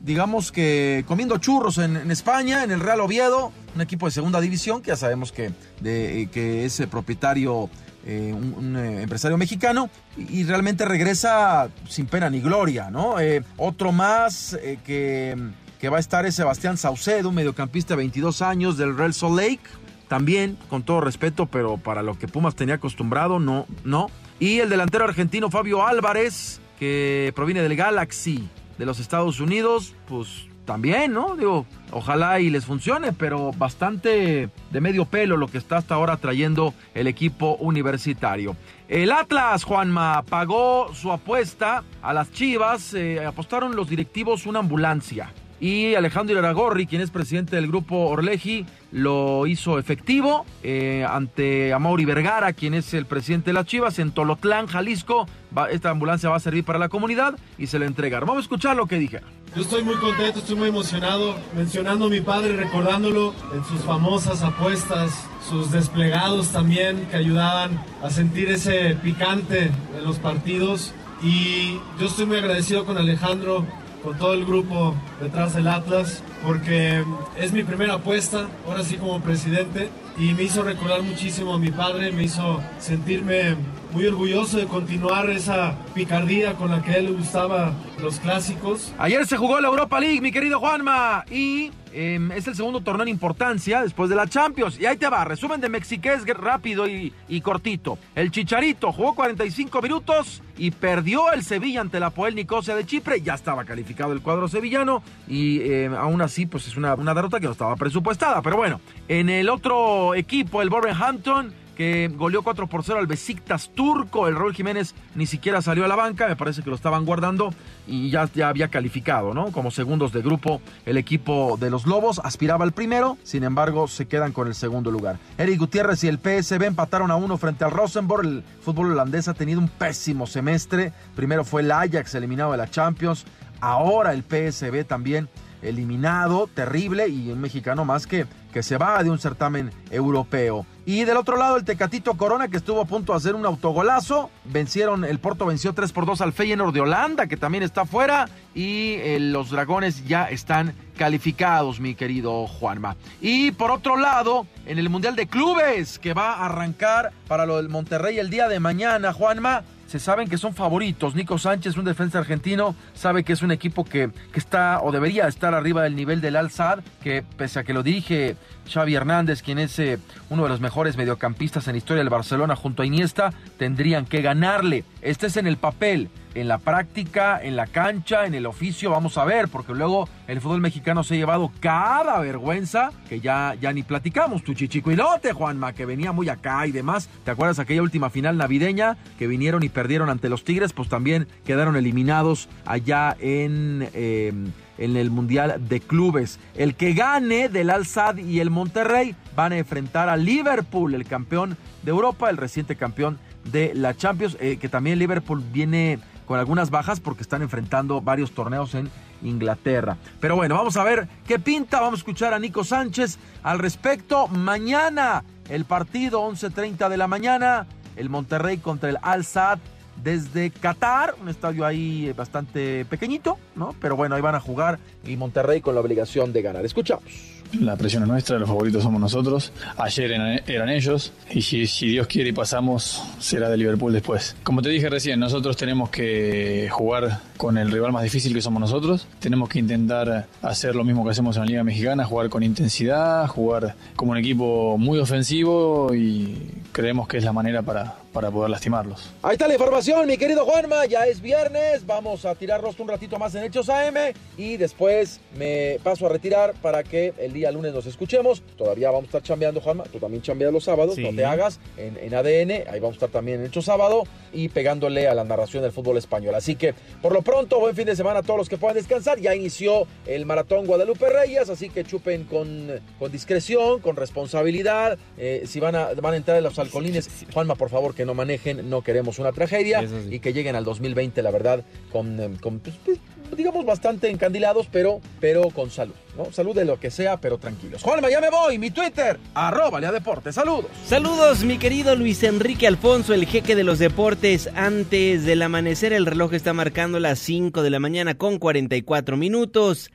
digamos que comiendo churros en, España, en el Real Oviedo, un equipo de segunda división, que ya sabemos que, eh, que es eh, propietario, eh, un, empresario mexicano, y, realmente regresa sin pena ni gloria, ¿no? Otro más que, que va a estar es Sebastián Saucedo, un mediocampista de 22 años del Real Salt Lake, también, con todo respeto, pero para lo que Pumas tenía acostumbrado, no, no. Y el delantero argentino Fabio Álvarez, que proviene del Galaxy de los Estados Unidos, pues también, ¿no? Digo, ojalá y les funcione, pero bastante de medio pelo lo que está hasta ahora trayendo el equipo universitario. El Atlas, Juanma, pagó su apuesta a las Chivas, eh, apostaron los directivos una ambulancia. Y Alejandro Iragorri, quien es presidente del grupo Orleji, lo hizo efectivo eh, ante Amaury Vergara, quien es el presidente de las Chivas, en Tolotlán, Jalisco. esta ambulancia va a servir para la comunidad y se la entregaron. Vamos a escuchar lo que dijeron. Yo estoy muy contento, estoy muy emocionado, mencionando a mi padre, recordándolo en sus famosas apuestas, sus desplegados también que ayudaban a sentir ese picante en los partidos. Y yo estoy muy agradecido con Alejandro con todo el grupo detrás del Atlas, porque es mi primera apuesta, ahora sí como presidente, y me hizo recordar muchísimo a mi padre, me hizo sentirme muy orgulloso de continuar esa picardía con la que él gustaba los clásicos. Ayer se jugó la Europa League, mi querido Juanma, y em, es el segundo torneo en importancia después de la Champions. Y ahí te va, resumen de Mexiqués rápido y, cortito. El Chicharito jugó 45 minutos y perdió el Sevilla ante la Poel Nicosia de Chipre. Ya estaba calificado el cuadro sevillano y em, aún así pues es una, una derrota que no estaba presupuestada. Pero bueno, en el otro equipo, el Wolverhampton, que goleó 4 por 0 al Besiktas turco. El Raúl Jiménez ni siquiera salió a la banca, me parece que lo estaban guardando y ya, ya había calificado, ¿no? Como segundos de grupo, el equipo de los Lobos aspiraba al primero, sin embargo, se quedan con el segundo lugar. Eric Gutiérrez y el PSB empataron a uno frente al Rosenborg. El fútbol holandés ha tenido un pésimo semestre. Primero fue el Ajax eliminado de la Champions, ahora el PSB también eliminado, terrible, y un mexicano más que, que se va de un certamen europeo. Y del otro lado, el Tecatito Corona, que estuvo a punto de hacer un autogolazo. Vencieron, el Porto venció 3 por 2 al Feyenoord de Holanda, que también está fuera. Y eh, los Dragones ya están calificados, mi querido Juanma. Y por otro lado, en el Mundial de Clubes, que va a arrancar para lo del Monterrey el día de mañana, Juanma se saben que son favoritos. Nico Sánchez, un defensa argentino, sabe que es un equipo que, que está o debería estar arriba del nivel del Al-Sad, que pese a que lo dirige Xavi Hernández, quien es eh, uno de los mejores mediocampistas en la historia del Barcelona junto a Iniesta, tendrían que ganarle. Este es en el papel en la práctica, en la cancha, en el oficio, vamos a ver, porque luego el fútbol mexicano se ha llevado cada vergüenza que ya, ya ni platicamos. Tu chichicuilote, Juanma, que venía muy acá y demás. ¿Te acuerdas aquella última final navideña que vinieron y perdieron ante los Tigres? Pues también quedaron eliminados allá en... Eh, en el Mundial de Clubes. El que gane del Al-Sad y el Monterrey van a enfrentar a Liverpool, el campeón de Europa, el reciente campeón de la Champions, eh, que también Liverpool viene con algunas bajas porque están enfrentando varios torneos en Inglaterra. Pero bueno, vamos a ver qué pinta. Vamos a escuchar a Nico Sánchez al respecto. Mañana el partido 11.30 de la mañana. El Monterrey contra el Al Sadd desde Qatar, un estadio ahí bastante pequeñito, ¿no? Pero bueno, ahí van a jugar y Monterrey con la obligación de ganar. Escuchamos. La presión es nuestra, los favoritos somos nosotros. Ayer eran, ellos y si, Dios quiere y pasamos, será de Liverpool después. Como te dije recién, nosotros tenemos que jugar con el rival más difícil que somos nosotros. Tenemos que intentar hacer lo mismo que hacemos en la Liga Mexicana, jugar con intensidad, jugar como un equipo muy ofensivo y creemos que es la manera para, para poder lastimarlos. Ahí está la información, mi querido Juanma. Ya es viernes, vamos a tirarnos un ratito más en Hechos AM y después me paso a retirar para que el día lunes nos escuchemos. Todavía vamos a estar chambeando, Juanma. Tú también chambeas los sábados, no te hagas. En, ADN, ahí vamos a estar también en Hecho Sábado y pegándole a la narración del fútbol español. Así que, por lo pronto, buen fin de semana a todos los que puedan descansar. Ya inició el maratón Guadalupe Reyes, así que chupen con, con discreción, con responsabilidad. Eh, si van a, van a entrar en los alcolines, Juanma, por favor, que no manejen. No queremos una tragedia y que lleguen al 2020, la verdad, con, eh, con pues, pues, digamos, bastante encandilados, pero, pero con salud, ¿no? Salud de lo que sea, pero tranquilos. Juanma, ya me voy, mi Twitter, arroba Lea Deportes, saludos. Saludos, mi querido Luis Enrique Alfonso, el jeque de los deportes. Antes del amanecer, el reloj está marcando las 5 de la mañana con 44 minutos.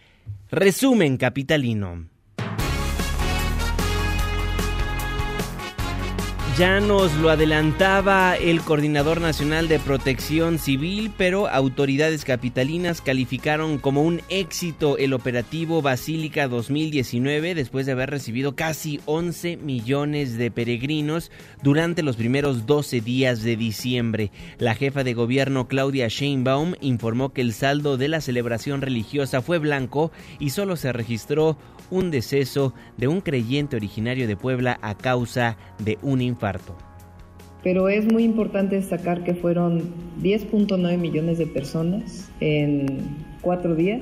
Resumen capitalino. Ya nos lo adelantaba el Coordinador Nacional de Protección Civil, pero autoridades capitalinas calificaron como un éxito el operativo Basílica 2019 después de haber recibido casi 11 millones de peregrinos durante los primeros 12 días de diciembre. La jefa de gobierno Claudia Sheinbaum informó que el saldo de la celebración religiosa fue blanco y solo se registró un deceso de un creyente originario de Puebla a causa de un infarto. Pero es muy importante destacar que fueron 10.9 millones de personas en cuatro días,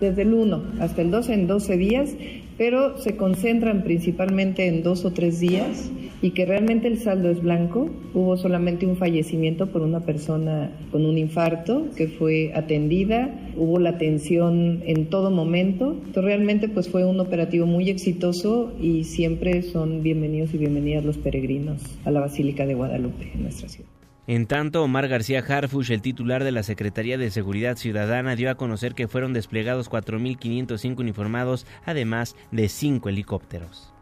desde el 1 hasta el 12 en 12 días, pero se concentran principalmente en dos o tres días y que realmente el saldo es blanco. Hubo solamente un fallecimiento por una persona con un infarto que fue atendida, hubo la atención en todo momento. Entonces realmente pues fue un operativo muy exitoso y siempre son bienvenidos y bienvenidas los peregrinos a la Basílica de Guadalupe en nuestra ciudad. En tanto, Omar García Harfush, el titular de la Secretaría de Seguridad Ciudadana, dio a conocer que fueron desplegados 4.505 uniformados, además de cinco helicópteros.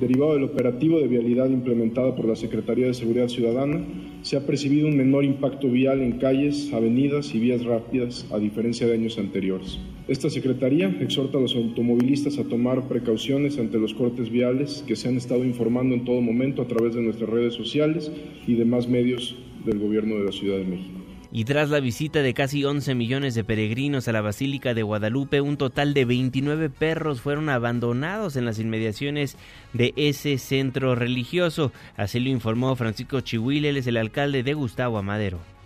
Derivado del operativo de vialidad implementado por la Secretaría de Seguridad Ciudadana, se ha percibido un menor impacto vial en calles, avenidas y vías rápidas, a diferencia de años anteriores. Esta Secretaría exhorta a los automovilistas a tomar precauciones ante los cortes viales que se han estado informando en todo momento a través de nuestras redes sociales y demás medios del Gobierno de la Ciudad de México. Y tras la visita de casi 11 millones de peregrinos a la Basílica de Guadalupe, un total de 29 perros fueron abandonados en las inmediaciones de ese centro religioso. Así lo informó Francisco Chihuile, es el alcalde de Gustavo Amadero.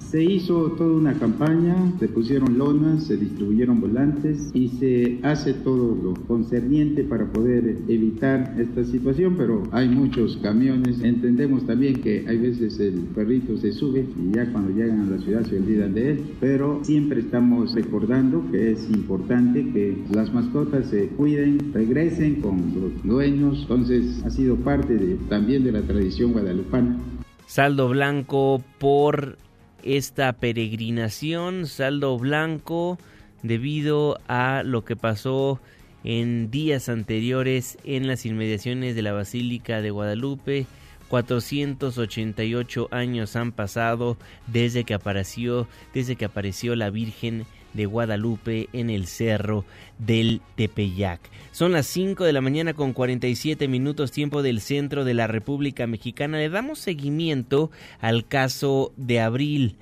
Se hizo toda una campaña, se pusieron lonas, se distribuyeron volantes y se hace todo lo concerniente para poder evitar esta situación, pero hay muchos camiones. Entendemos también que hay veces el perrito se sube y ya cuando llegan a la ciudad se olvidan de él, pero siempre estamos recordando que es importante que las mascotas se cuiden, regresen con los dueños, entonces ha sido parte de, también de la tradición guadalupana. Saldo blanco por esta peregrinación, saldo blanco, debido a lo que pasó en días anteriores en las inmediaciones de la Basílica de Guadalupe. 488 años han pasado desde que apareció, desde que apareció la Virgen de Guadalupe en el Cerro del Tepeyac. Son las 5 de la mañana con 47 minutos tiempo del centro de la República Mexicana. Le damos seguimiento al caso de Abril.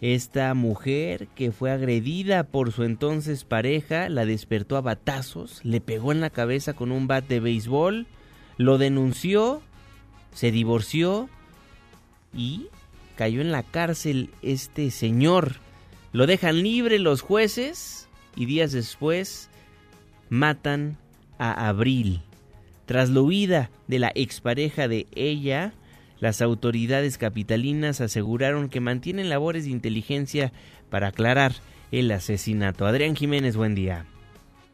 Esta mujer que fue agredida por su entonces pareja la despertó a batazos, le pegó en la cabeza con un bat de béisbol, lo denunció, se divorció y cayó en la cárcel este señor lo dejan libre los jueces y días después matan a Abril. Tras la huida de la expareja de ella, las autoridades capitalinas aseguraron que mantienen labores de inteligencia para aclarar el asesinato. Adrián Jiménez, buen día.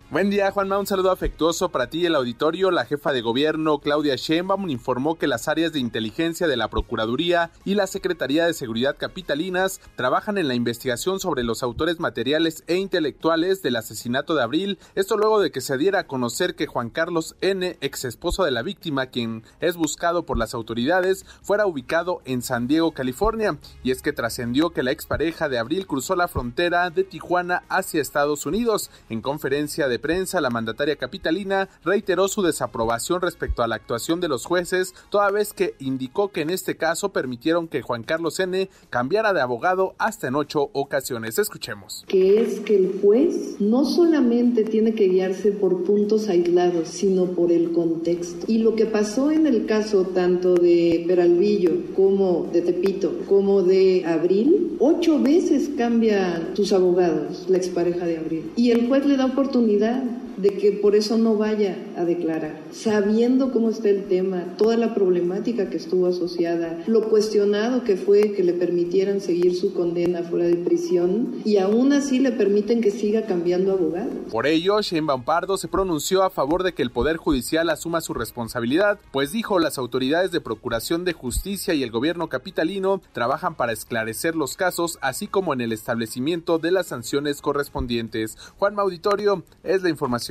Buen día, Juanma. Un saludo afectuoso para ti y el auditorio. La jefa de gobierno, Claudia Sheinbaum, informó que las áreas de inteligencia de la Procuraduría y la Secretaría de Seguridad Capitalinas trabajan en la investigación sobre los autores materiales e intelectuales del asesinato de Abril. Esto luego de que se diera a conocer que Juan Carlos N., ex esposo de la víctima, quien es buscado por las autoridades, fuera ubicado en San Diego, California. Y es que trascendió que la expareja de Abril cruzó la frontera de Tijuana hacia Estados Unidos. En conferencia de prensa, la mandataria capitalina reiteró su desaprobación respecto a la actuación de los jueces, toda vez que indicó que en este caso permitieron que Juan Carlos N. cambiara de abogado hasta en ocho ocasiones. Escuchemos. Que es que el juez no solamente tiene que guiarse por puntos aislados, sino por el contexto. Y lo que pasó en el caso tanto de Peralvillo como de Tepito, como de Abril, ocho veces cambian sus abogados, la expareja de Abril. Y el juez le da oportunidad that? De que por eso no vaya a declarar, sabiendo cómo está el tema, toda la problemática que estuvo asociada, lo cuestionado que fue que le permitieran seguir su condena fuera de prisión y aún así le permiten que siga cambiando abogado. Por ello, Sheinbaum Pardo se pronunció a favor de que el Poder Judicial asuma su responsabilidad, pues dijo las autoridades de Procuración de Justicia y el gobierno capitalino trabajan para esclarecer los casos, así como en el establecimiento de las sanciones correspondientes. Juan Auditorio, es la información.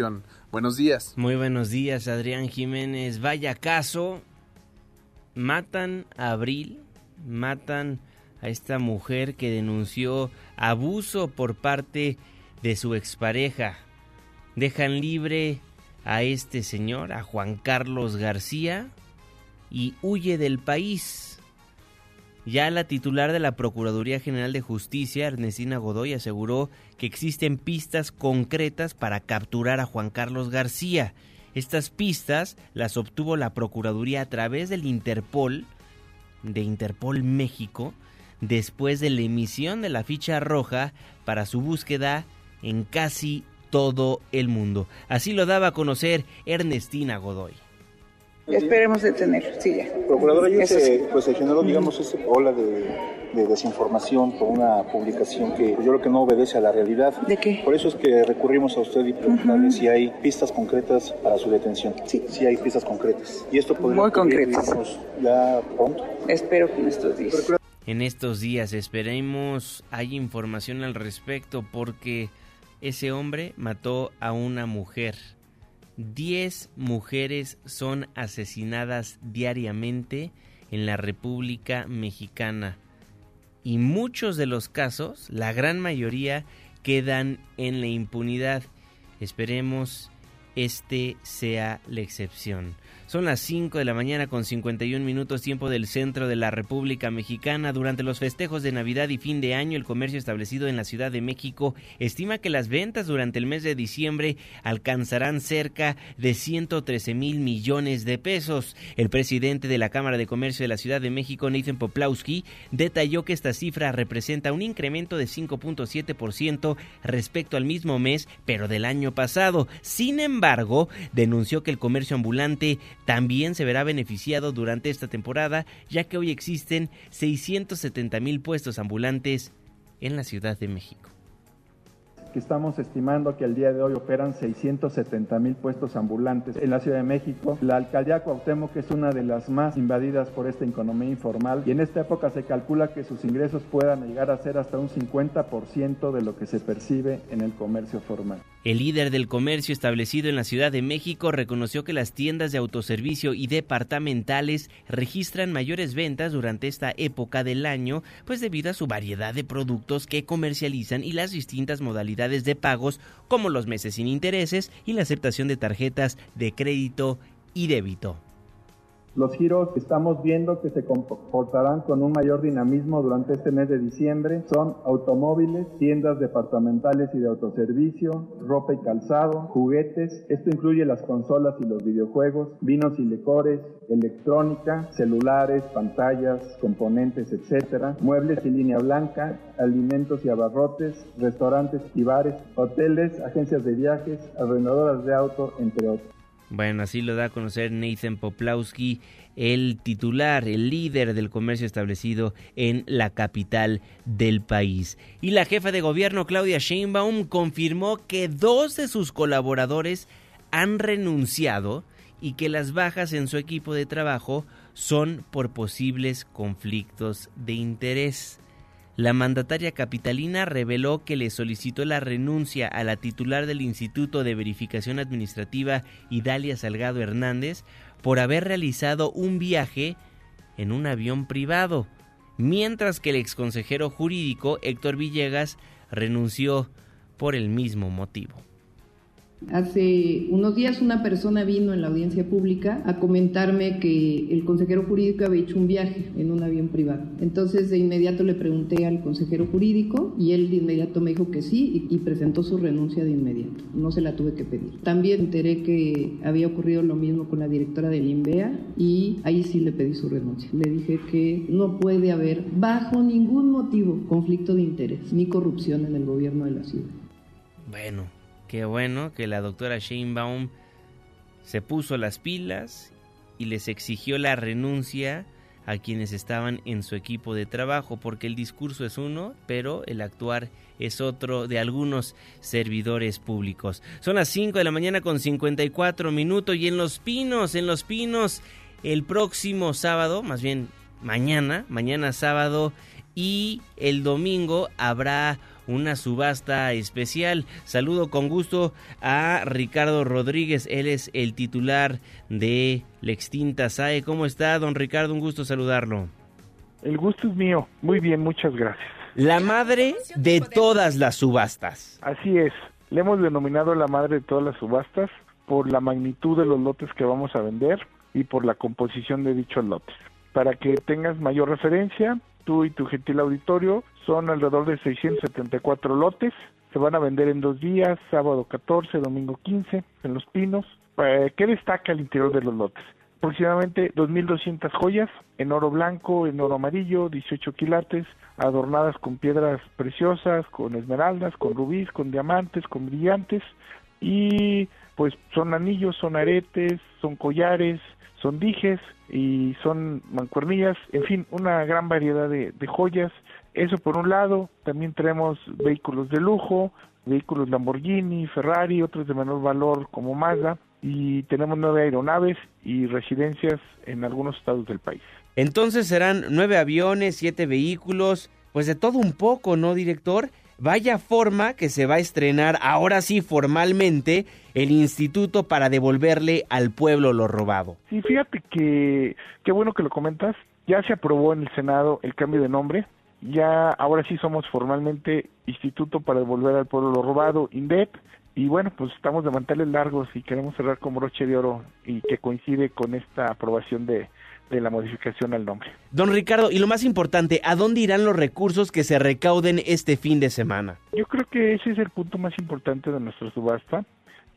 Buenos días. Muy buenos días, Adrián Jiménez. Vaya caso matan a Abril, matan a esta mujer que denunció abuso por parte de su expareja. Dejan libre a este señor, a Juan Carlos García, y huye del país. Ya la titular de la Procuraduría General de Justicia, Ernestina Godoy, aseguró que existen pistas concretas para capturar a Juan Carlos García. Estas pistas las obtuvo la Procuraduría a través del Interpol, de Interpol México, después de la emisión de la ficha roja para su búsqueda en casi todo el mundo. Así lo daba a conocer Ernestina Godoy. Esperemos detener, sí, ya. Procuradora, ayer se, pues, se generó, digamos, esa ola de, de, desinformación por una publicación que yo creo que no obedece a la realidad. ¿De qué? Por eso es que recurrimos a usted y preguntarle uh -huh. si hay pistas concretas para su detención. Sí. Si hay pistas concretas. Y esto podría Muy concretas. ya pronto. Espero que en estos días. En estos días esperemos hay información al respecto porque ese hombre mató a una mujer. Diez mujeres son asesinadas diariamente en la República Mexicana y muchos de los casos, la gran mayoría, quedan en la impunidad. Esperemos este sea la excepción. Son las 5 de la mañana con 51 minutos tiempo del centro de la República Mexicana. Durante los festejos de Navidad y fin de año, el comercio establecido en la Ciudad de México estima que las ventas durante el mes de diciembre alcanzarán cerca de 113 mil millones de pesos. El presidente de la Cámara de Comercio de la Ciudad de México, Nathan Poplawski, detalló que esta cifra representa un incremento de 5.7% respecto al mismo mes, pero del año pasado. Sin embargo, denunció que el comercio ambulante también se verá beneficiado durante esta temporada, ya que hoy existen 670 mil puestos ambulantes en la Ciudad de México estamos estimando que el día de hoy operan 670 mil puestos ambulantes en la Ciudad de México. La alcaldía Cuauhtémoc es una de las más invadidas por esta economía informal y en esta época se calcula que sus ingresos puedan llegar a ser hasta un 50% de lo que se percibe en el comercio formal. El líder del comercio establecido en la Ciudad de México reconoció que las tiendas de autoservicio y departamentales registran mayores ventas durante esta época del año, pues debido a su variedad de productos que comercializan y las distintas modalidades de pagos como los meses sin intereses y la aceptación de tarjetas de crédito y débito. Los giros que estamos viendo que se comportarán con un mayor dinamismo durante este mes de diciembre son automóviles, tiendas departamentales y de autoservicio, ropa y calzado, juguetes, esto incluye las consolas y los videojuegos, vinos y licores, electrónica, celulares, pantallas, componentes, etc., muebles y línea blanca, alimentos y abarrotes, restaurantes y bares, hoteles, agencias de viajes, arrendadoras de auto, entre otros. Bueno, así lo da a conocer Nathan Poplawski, el titular, el líder del comercio establecido en la capital del país. Y la jefa de gobierno, Claudia Sheinbaum, confirmó que dos de sus colaboradores han renunciado y que las bajas en su equipo de trabajo son por posibles conflictos de interés. La mandataria capitalina reveló que le solicitó la renuncia a la titular del Instituto de Verificación Administrativa, Idalia Salgado Hernández, por haber realizado un viaje en un avión privado, mientras que el exconsejero jurídico Héctor Villegas renunció por el mismo motivo. Hace unos días una persona vino en la audiencia pública a comentarme que el consejero jurídico había hecho un viaje en un avión privado. Entonces de inmediato le pregunté al consejero jurídico y él de inmediato me dijo que sí y, presentó su renuncia de inmediato. No se la tuve que pedir. También enteré que había ocurrido lo mismo con la directora del INVEA y ahí sí le pedí su renuncia. Le dije que no puede haber bajo ningún motivo conflicto de interés ni corrupción en el gobierno de la ciudad. Bueno, Qué bueno que la doctora Sheinbaum se puso las pilas y les exigió la renuncia a quienes estaban en su equipo de trabajo, porque el discurso es uno, pero el actuar es otro de algunos servidores públicos. Son las 5 de la mañana con 54 minutos y en Los Pinos, en Los Pinos, el próximo sábado, más bien mañana, mañana sábado y el domingo habrá una subasta especial. Saludo con gusto a Ricardo Rodríguez, él es el titular de la extinta SAE. ¿Cómo está, don Ricardo? Un gusto saludarlo. El gusto es mío. Muy bien, muchas gracias. La madre de todas las subastas. Así es. Le hemos denominado la madre de todas las subastas por la magnitud de los lotes que vamos a vender y por la composición de dichos lotes. Para que tengas mayor referencia, tú y tu gentil auditorio, son alrededor de 674 lotes. Se van a vender en dos días, sábado 14, domingo 15, en Los Pinos. Eh, ¿Qué destaca al interior de los lotes? Aproximadamente 2.200 joyas en oro blanco, en oro amarillo, 18 quilates, adornadas con piedras preciosas, con esmeraldas, con rubíes, con diamantes, con brillantes y pues son anillos, son aretes, son collares, son dijes y son mancuernillas, en fin, una gran variedad de, joyas. Eso por un lado, también tenemos vehículos de lujo, vehículos Lamborghini, Ferrari, otros de menor valor como Mazda, y tenemos nueve aeronaves y residencias en algunos estados del país. Entonces serán nueve aviones, siete vehículos, pues de todo un poco, ¿no, director? Vaya forma que se va a estrenar ahora sí formalmente el instituto para devolverle al pueblo lo robado. Sí, fíjate que qué bueno que lo comentas. Ya se aprobó en el Senado el cambio de nombre. Ya ahora sí somos formalmente Instituto para devolver al pueblo lo robado, INDEP. Y bueno, pues estamos de manteles largos y queremos cerrar con broche de oro y que coincide con esta aprobación de, de la modificación al nombre. Don Ricardo, y lo más importante, ¿a dónde irán los recursos que se recauden este fin de semana? Yo creo que ese es el punto más importante de nuestra subasta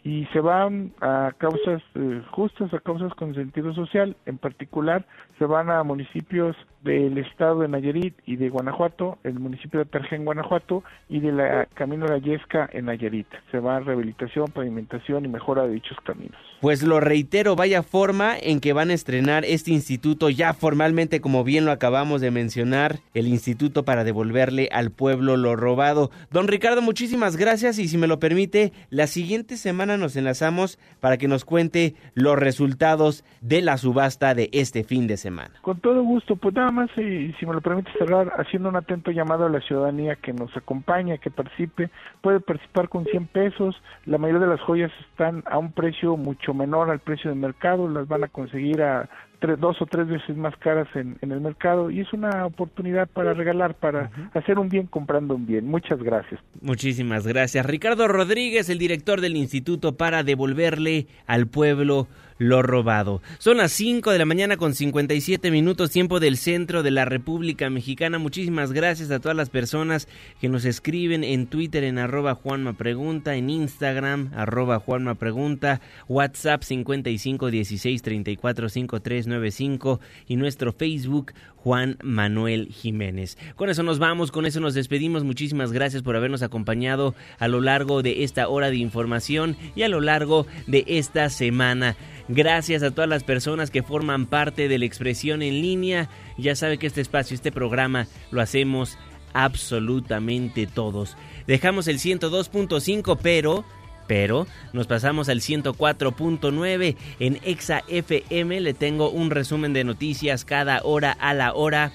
y se van a causas eh, justas, a causas con sentido social. En particular, se van a municipios del estado de Nayarit y de Guanajuato, el municipio de Perja en Guanajuato y de la Camino de la Yesca en Nayarit. Se va a rehabilitación, pavimentación y mejora de dichos caminos. Pues lo reitero, vaya forma en que van a estrenar este instituto ya formalmente, como bien lo acabamos de mencionar, el instituto para devolverle al pueblo lo robado. Don Ricardo, muchísimas gracias y si me lo permite, la siguiente semana nos enlazamos para que nos cuente los resultados de la subasta de este fin de semana. Con todo gusto, pues nada más, y si me lo permite cerrar, haciendo un atento llamado a la ciudadanía que nos acompañe, que participe, puede participar con 100 pesos, la mayoría de las joyas están a un precio mucho menor al precio del mercado, las van a conseguir a tres, dos o tres veces más caras en, en, el mercado y es una oportunidad para regalar, para hacer un bien comprando un bien. Muchas gracias. Muchísimas gracias. Ricardo Rodríguez, el director del Instituto para devolverle al pueblo lo robado. Son las 5 de la mañana con 57 minutos tiempo del centro de la República Mexicana. Muchísimas gracias a todas las personas que nos escriben en Twitter en arroba Juanma Pregunta, en Instagram arroba Juanma Pregunta, WhatsApp 55 16 34 53 95 y nuestro Facebook Juan Manuel Jiménez. Con eso nos vamos, con eso nos despedimos. Muchísimas gracias por habernos acompañado a lo largo de esta hora de información y a lo largo de esta semana. Gracias a todas las personas que forman parte de la expresión en línea. Ya sabe que este espacio, este programa, lo hacemos absolutamente todos. Dejamos el 102.5, pero pero nos pasamos al 104.9 en Exa FM. Le tengo un resumen de noticias cada hora a la hora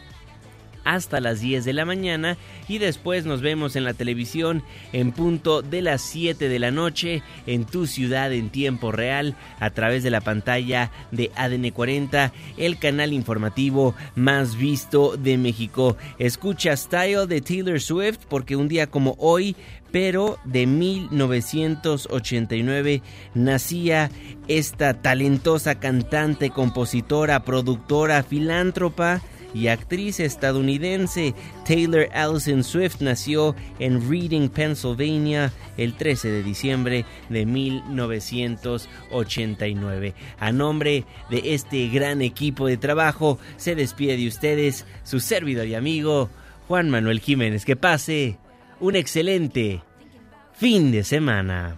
hasta las 10 de la mañana y después nos vemos en la televisión en punto de las 7 de la noche en tu ciudad en tiempo real a través de la pantalla de ADN 40, el canal informativo más visto de México. Escucha Style de Taylor Swift porque un día como hoy pero de 1989 nacía esta talentosa cantante, compositora, productora, filántropa y actriz estadounidense Taylor Allison Swift nació en Reading, Pennsylvania, el 13 de diciembre de 1989. A nombre de este gran equipo de trabajo, se despide de ustedes su servidor y amigo Juan Manuel Jiménez. Que pase un excelente fin de semana.